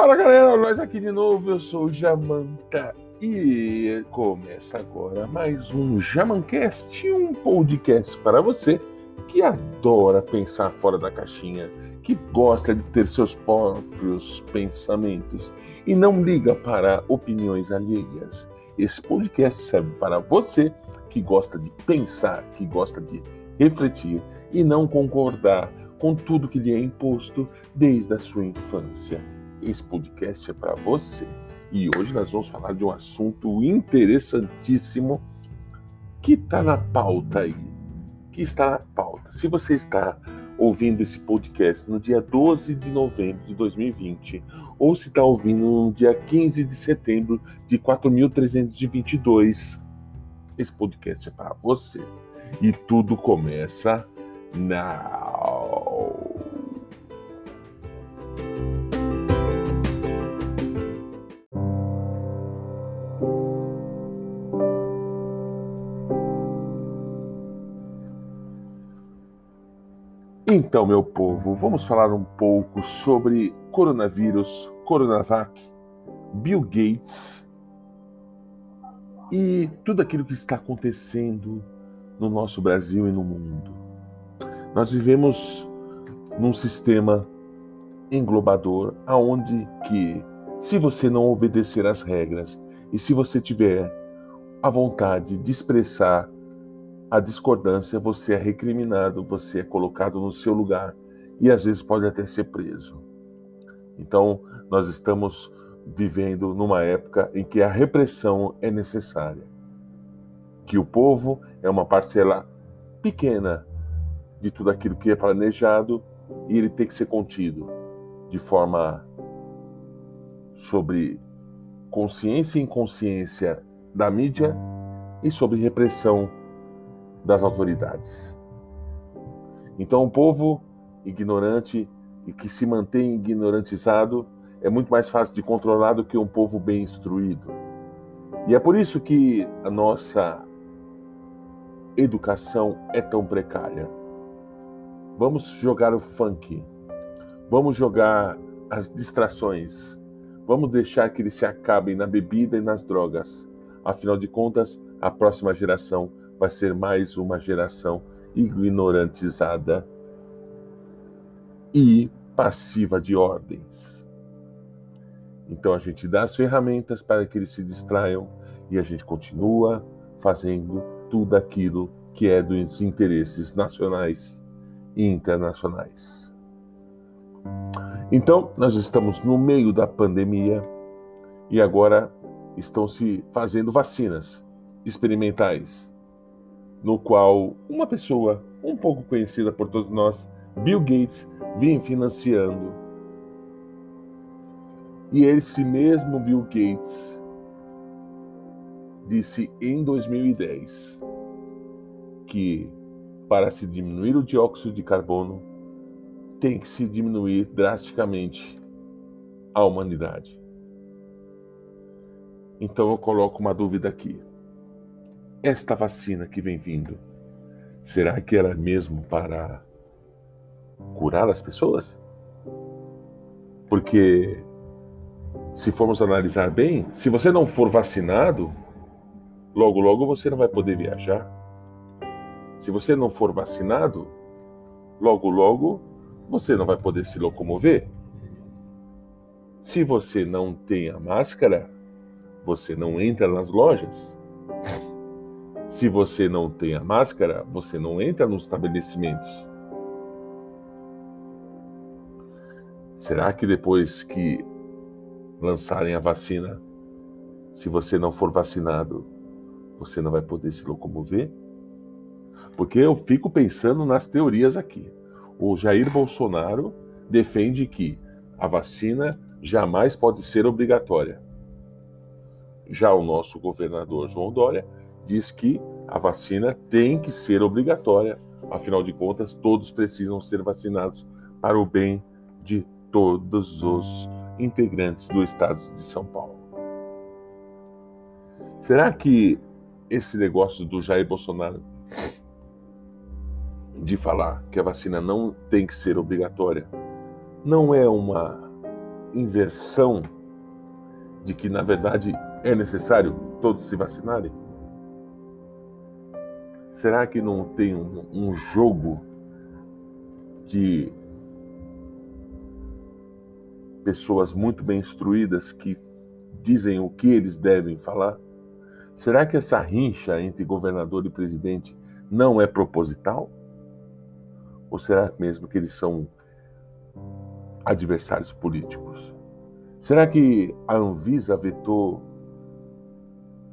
Fala galera, nós aqui de novo, eu sou o Jamanta e começa agora mais um Jamancast, um podcast para você que adora pensar fora da caixinha, que gosta de ter seus próprios pensamentos e não liga para opiniões alheias. Esse podcast serve para você que gosta de pensar, que gosta de refletir e não concordar com tudo que lhe é imposto desde a sua infância. Esse podcast é para você. E hoje nós vamos falar de um assunto interessantíssimo que está na pauta aí. Que está na pauta. Se você está ouvindo esse podcast no dia 12 de novembro de 2020, ou se está ouvindo no dia 15 de setembro de 4322, esse podcast é para você. E tudo começa now. Então, meu povo, vamos falar um pouco sobre coronavírus, Coronavac, Bill Gates e tudo aquilo que está acontecendo no nosso Brasil e no mundo. Nós vivemos num sistema englobador aonde que se você não obedecer às regras e se você tiver a vontade de expressar a discordância, você é recriminado, você é colocado no seu lugar e às vezes pode até ser preso. Então, nós estamos vivendo numa época em que a repressão é necessária. Que o povo é uma parcela pequena de tudo aquilo que é planejado e ele tem que ser contido de forma sobre consciência e inconsciência da mídia e sobre repressão das autoridades. Então, o povo ignorante e que se mantém ignorantizado é muito mais fácil de controlar do que um povo bem instruído. E é por isso que a nossa educação é tão precária. Vamos jogar o funk, vamos jogar as distrações, vamos deixar que eles se acabem na bebida e nas drogas. Afinal de contas, a próxima geração vai ser mais uma geração ignorantizada e passiva de ordens. Então a gente dá as ferramentas para que eles se distraiam e a gente continua fazendo tudo aquilo que é dos interesses nacionais e internacionais. Então, nós estamos no meio da pandemia e agora estão se fazendo vacinas experimentais no qual uma pessoa um pouco conhecida por todos nós, Bill Gates, vinha financiando. E esse mesmo Bill Gates disse em 2010 que para se diminuir o dióxido de carbono tem que se diminuir drasticamente a humanidade. Então eu coloco uma dúvida aqui esta vacina que vem vindo, será que ela é mesmo para curar as pessoas? Porque se formos analisar bem, se você não for vacinado, logo logo você não vai poder viajar. Se você não for vacinado, logo logo você não vai poder se locomover. Se você não tem a máscara, você não entra nas lojas. Se você não tem a máscara, você não entra nos estabelecimentos. Será que depois que lançarem a vacina, se você não for vacinado, você não vai poder se locomover? Porque eu fico pensando nas teorias aqui. O Jair Bolsonaro defende que a vacina jamais pode ser obrigatória. Já o nosso governador João Dória diz que a vacina tem que ser obrigatória. Afinal de contas, todos precisam ser vacinados para o bem de todos os integrantes do estado de São Paulo. Será que esse negócio do Jair Bolsonaro de falar que a vacina não tem que ser obrigatória não é uma inversão de que, na verdade, é necessário todos se vacinarem? Será que não tem um, um jogo de pessoas muito bem instruídas que dizem o que eles devem falar? Será que essa rincha entre governador e presidente não é proposital? Ou será mesmo que eles são adversários políticos? Será que a Anvisa vetou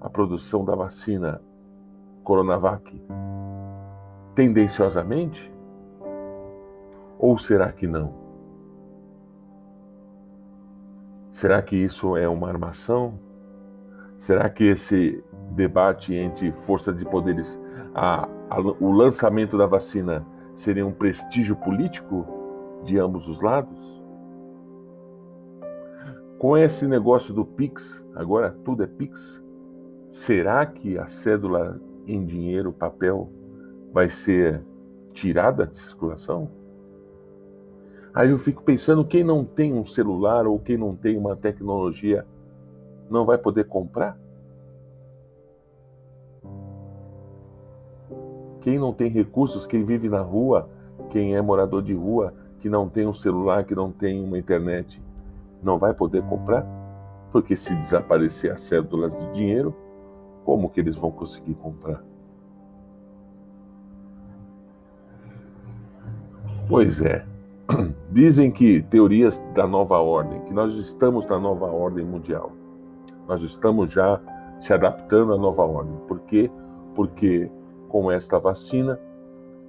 a produção da vacina Coronavac tendenciosamente? Ou será que não? Será que isso é uma armação? Será que esse debate entre força de poderes, a, a, o lançamento da vacina seria um prestígio político de ambos os lados? Com esse negócio do Pix, agora tudo é Pix, será que a cédula em dinheiro, papel, vai ser tirada de circulação? Aí eu fico pensando, quem não tem um celular ou quem não tem uma tecnologia não vai poder comprar? Quem não tem recursos, quem vive na rua, quem é morador de rua, que não tem um celular, que não tem uma internet, não vai poder comprar? Porque se desaparecer as cédulas de dinheiro, como que eles vão conseguir comprar? Pois é. Dizem que teorias da nova ordem, que nós estamos na nova ordem mundial. Nós estamos já se adaptando à nova ordem. Por quê? Porque com esta vacina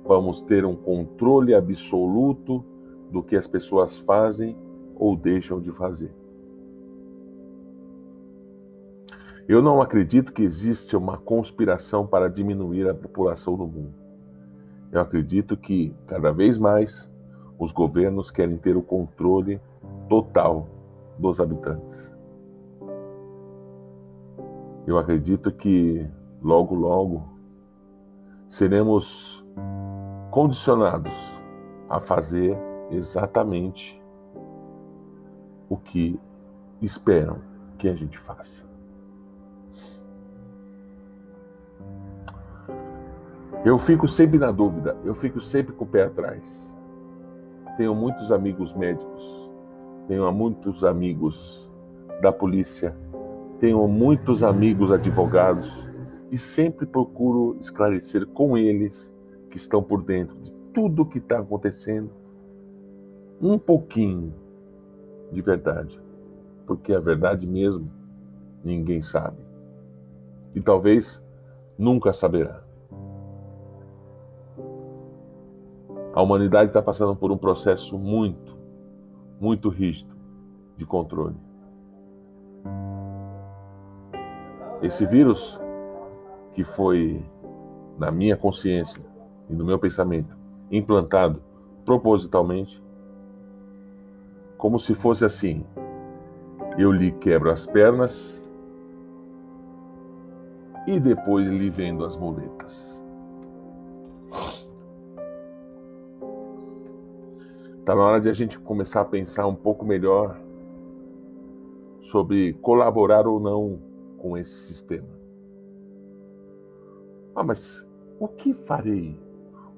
vamos ter um controle absoluto do que as pessoas fazem ou deixam de fazer. Eu não acredito que existe uma conspiração para diminuir a população no mundo. Eu acredito que cada vez mais os governos querem ter o controle total dos habitantes. Eu acredito que logo, logo seremos condicionados a fazer exatamente o que esperam que a gente faça. Eu fico sempre na dúvida, eu fico sempre com o pé atrás. Tenho muitos amigos médicos, tenho muitos amigos da polícia, tenho muitos amigos advogados e sempre procuro esclarecer com eles que estão por dentro de tudo o que está acontecendo um pouquinho de verdade, porque a verdade mesmo ninguém sabe e talvez nunca saberá. A humanidade está passando por um processo muito, muito rígido de controle. Esse vírus que foi na minha consciência e no meu pensamento implantado propositalmente, como se fosse assim: eu lhe quebro as pernas e depois lhe vendo as muletas. Está na hora de a gente começar a pensar um pouco melhor sobre colaborar ou não com esse sistema. Ah, mas o que farei?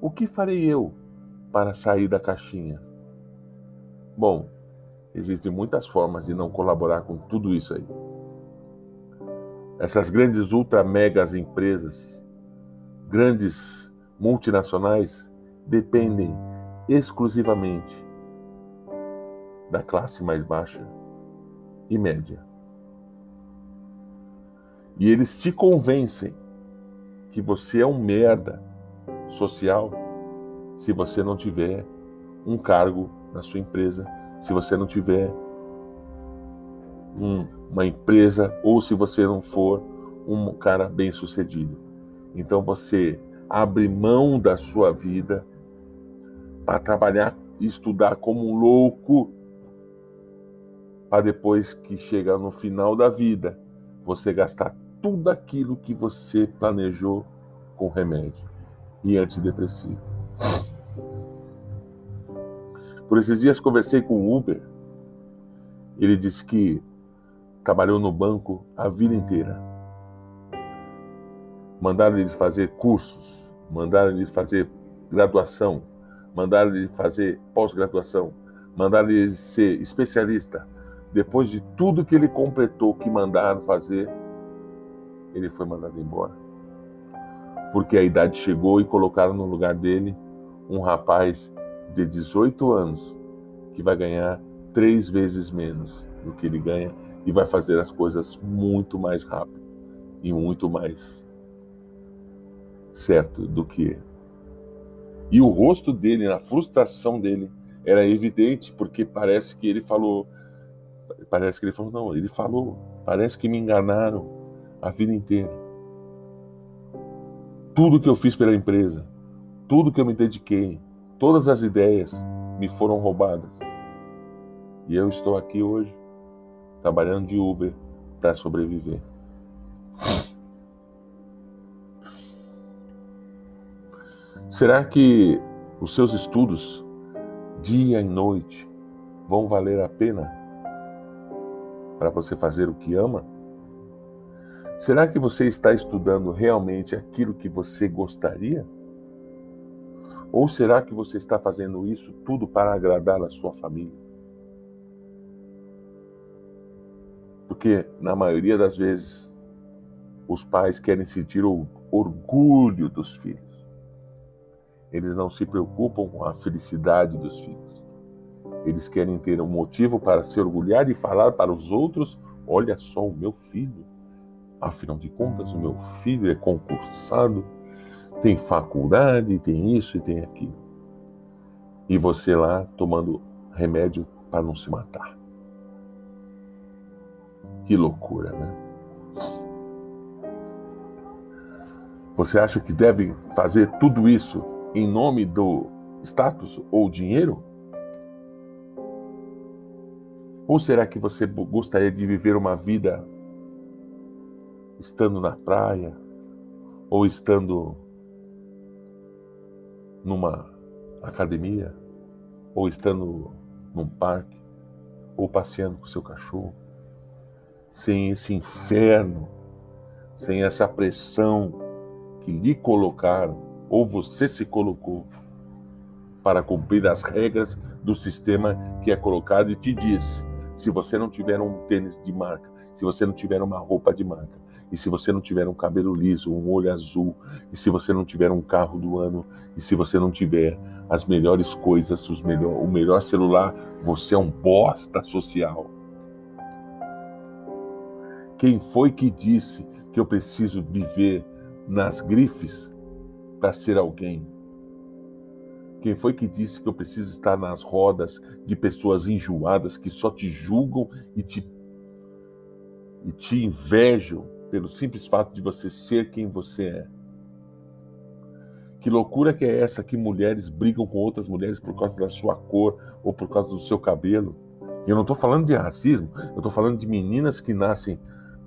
O que farei eu para sair da caixinha? Bom, existem muitas formas de não colaborar com tudo isso aí. Essas grandes ultra megas empresas, grandes multinacionais, dependem exclusivamente da classe mais baixa e média. E eles te convencem que você é um merda social se você não tiver um cargo na sua empresa, se você não tiver um, uma empresa ou se você não for um cara bem sucedido. Então você abre mão da sua vida para trabalhar e estudar como um louco, para depois que chega no final da vida, você gastar tudo aquilo que você planejou com remédio e antidepressivo. Por esses dias conversei com o Uber Ele disse que trabalhou no banco a vida inteira. Mandaram ele fazer cursos, mandaram ele fazer graduação, mandaram ele fazer pós-graduação, mandaram ele ser especialista. Depois de tudo que ele completou, que mandaram fazer, ele foi mandado embora. Porque a idade chegou e colocaram no lugar dele um rapaz de 18 anos que vai ganhar três vezes menos do que ele ganha e vai fazer as coisas muito mais rápido e muito mais certo do que ele. E o rosto dele, a frustração dele, era evidente, porque parece que ele falou. Parece que ele falou, não, ele falou, parece que me enganaram a vida inteira. Tudo que eu fiz pela empresa, tudo que eu me dediquei, todas as ideias me foram roubadas. E eu estou aqui hoje, trabalhando de Uber para sobreviver. Será que os seus estudos, dia e noite, vão valer a pena para você fazer o que ama? Será que você está estudando realmente aquilo que você gostaria? Ou será que você está fazendo isso tudo para agradar a sua família? Porque, na maioria das vezes, os pais querem sentir o orgulho dos filhos. Eles não se preocupam com a felicidade dos filhos. Eles querem ter um motivo para se orgulhar e falar para os outros: olha só o meu filho. Afinal de contas, o meu filho é concursado, tem faculdade, tem isso e tem aquilo. E você lá tomando remédio para não se matar. Que loucura, né? Você acha que deve fazer tudo isso em nome do status ou dinheiro? Ou será que você gostaria de viver uma vida estando na praia? Ou estando numa academia? Ou estando num parque? Ou passeando com seu cachorro? sem esse inferno, sem essa pressão que lhe colocaram, ou você se colocou, para cumprir as regras do sistema que é colocado e te diz: se você não tiver um tênis de marca, se você não tiver uma roupa de marca, e se você não tiver um cabelo liso, um olho azul, e se você não tiver um carro do ano, e se você não tiver as melhores coisas, os melhor, o melhor celular, você é um bosta social. Quem foi que disse que eu preciso viver nas grifes para ser alguém? Quem foi que disse que eu preciso estar nas rodas de pessoas enjoadas que só te julgam e te, e te invejam pelo simples fato de você ser quem você é? Que loucura que é essa que mulheres brigam com outras mulheres por causa da sua cor ou por causa do seu cabelo? Eu não estou falando de racismo, eu estou falando de meninas que nascem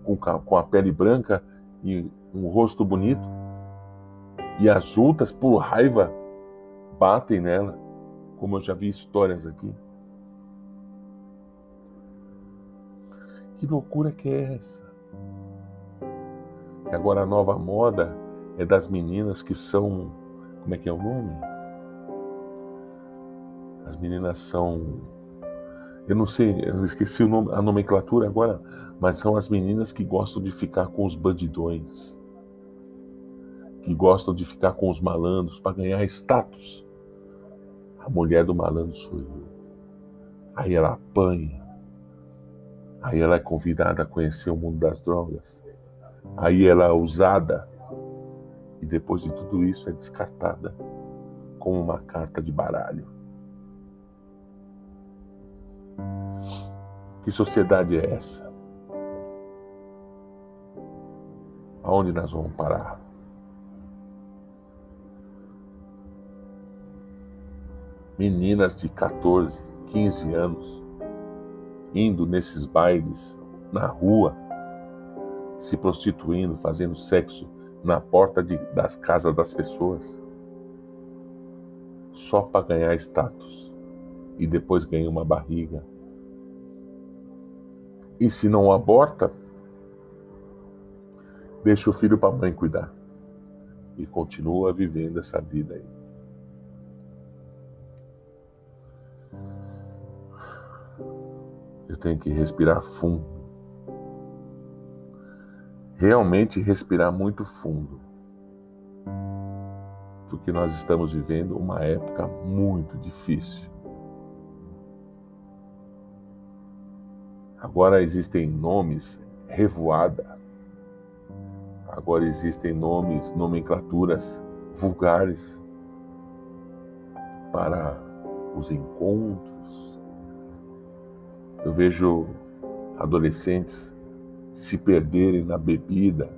com a pele branca e um rosto bonito, e as outras, por raiva, batem nela, como eu já vi histórias aqui. Que loucura que é essa? E agora a nova moda é das meninas que são. Como é que é o nome? As meninas são. Eu não sei, eu esqueci o nome, a nomenclatura agora, mas são as meninas que gostam de ficar com os bandidões, que gostam de ficar com os malandros para ganhar status. A mulher do malandro sou eu. Aí ela apanha. Aí ela é convidada a conhecer o mundo das drogas. Aí ela é usada. E depois de tudo isso é descartada como uma carta de baralho. Que sociedade é essa? Aonde nós vamos parar? Meninas de 14, 15 anos indo nesses bailes na rua, se prostituindo, fazendo sexo na porta de, das casas das pessoas, só para ganhar status e depois ganhar uma barriga E se não aborta, deixa o filho para a mãe cuidar. E continua vivendo essa vida aí. Eu tenho que respirar fundo. Realmente respirar muito fundo. Porque nós estamos vivendo uma época muito difícil. Agora existem nomes revoada. Agora existem nomes, nomenclaturas vulgares para os encontros. Eu vejo adolescentes se perderem na bebida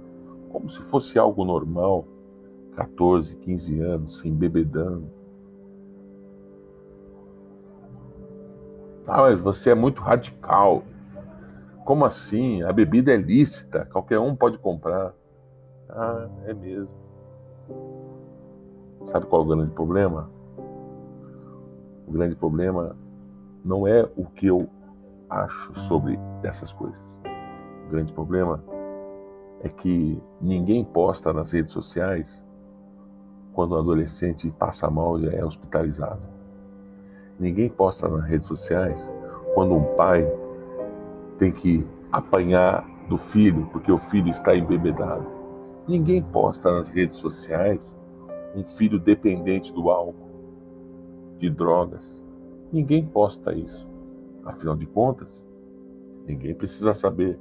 como se fosse algo normal. 14, 15 anos, se embebedando. Ah, mas você é muito radical. Como assim? A bebida é lícita, qualquer um pode comprar. Ah, é mesmo. Sabe qual é o grande problema? O grande problema não é o que eu acho sobre essas coisas. O grande problema é que ninguém posta nas redes sociais quando um adolescente passa mal e é hospitalizado. Ninguém posta nas redes sociais quando um pai tem que apanhar do filho porque o filho está embebedado. Ninguém posta nas redes sociais um filho dependente do álcool, de drogas. Ninguém posta isso. Afinal de contas, ninguém precisa saber.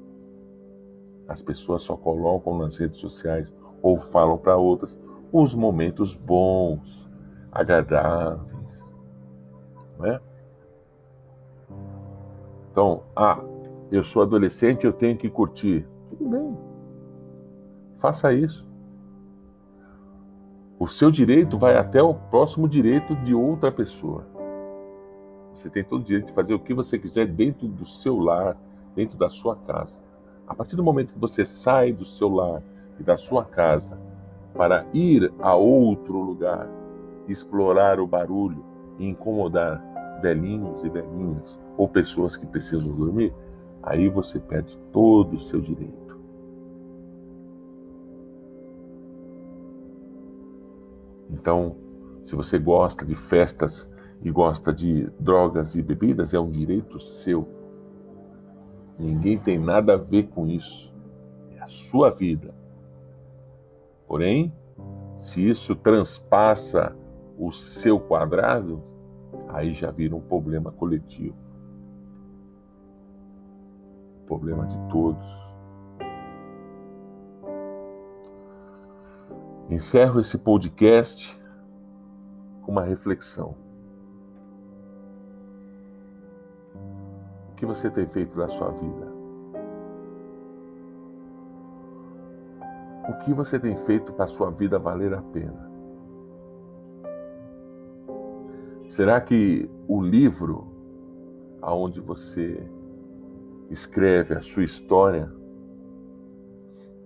As pessoas só colocam nas redes sociais ou falam para outras os momentos bons, agradáveis. Não é? Então, ah, eu sou adolescente, eu tenho que curtir. Tudo bem. Faça isso. O seu direito vai até o próximo direito de outra pessoa. Você tem todo o direito de fazer o que você quiser dentro do seu lar, dentro da sua casa. A partir do momento que você sai do seu lar e da sua casa para ir a outro lugar, explorar o barulho e incomodar velhinhos e velhinhas ou pessoas que precisam dormir, aí você perde todo o seu direito. Então, se você gosta de festas e gosta de drogas e bebidas, é um direito seu. Ninguém tem nada a ver com isso. É a sua vida. Porém, se isso transpassa o seu quadrado, aí já vira um problema coletivo problema de todos. Encerro esse podcast com uma reflexão. Que você tem feito na sua vida? O que você tem feito para a sua vida valer a pena? Será que o livro aonde você escreve a sua história,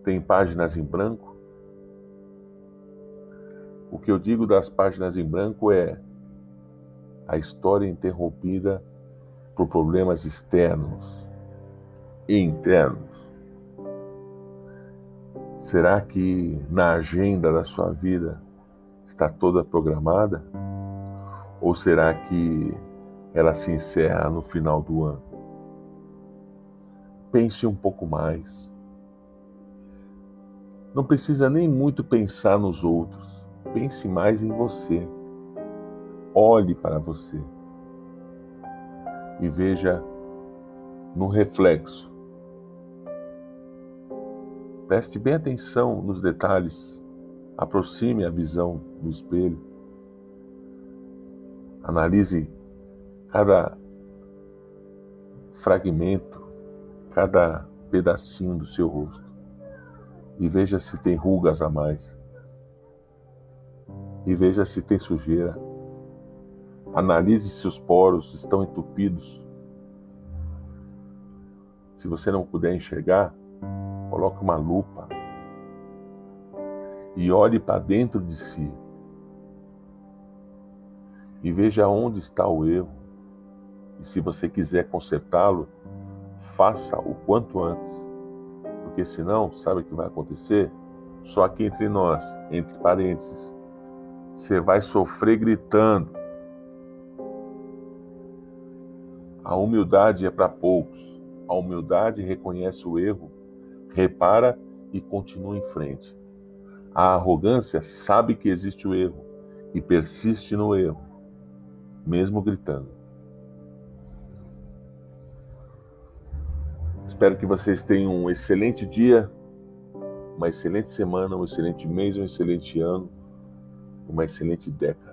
tem páginas em branco. O que eu digo das páginas em branco é a história interrompida por problemas externos e internos. Será que na agenda da sua vida está toda programada? Ou será que ela se encerra no final do ano? pense um pouco mais. Não precisa nem muito pensar nos outros. Pense mais em você. Olhe para você e veja no reflexo. Preste bem atenção nos detalhes. Aproxime a visão do espelho. Analise cada fragmento cada pedacinho do seu rosto e veja se tem rugas a mais. E veja se tem sujeira. Analise se os poros estão entupidos. Se você não puder enxergar, coloque uma lupa e olhe para dentro de si. E veja onde está o erro. E se você quiser consertá-lo, faça o quanto antes. Porque senão, sabe o que vai acontecer? Só aqui entre nós, entre parênteses, você vai sofrer gritando. A humildade é para poucos. A humildade reconhece o erro, repara e continua em frente. A arrogância sabe que existe o erro e persiste no erro, mesmo gritando. Espero que vocês tenham um excelente dia, uma excelente semana, um excelente mês, um excelente ano, uma excelente década.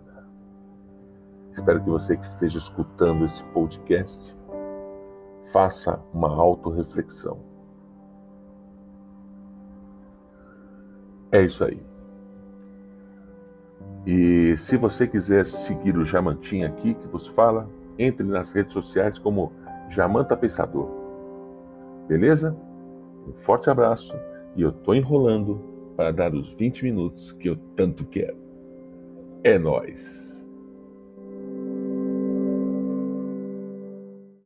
Espero que você que esteja escutando esse podcast faça uma autorreflexão. É isso aí. E se você quiser seguir o Jamantinha aqui que vos fala, entre nas redes sociais como Jamanta Pensador. Beleza? Um forte abraço e eu tô enrolando para dar os 20 minutos que eu tanto quero. É nós.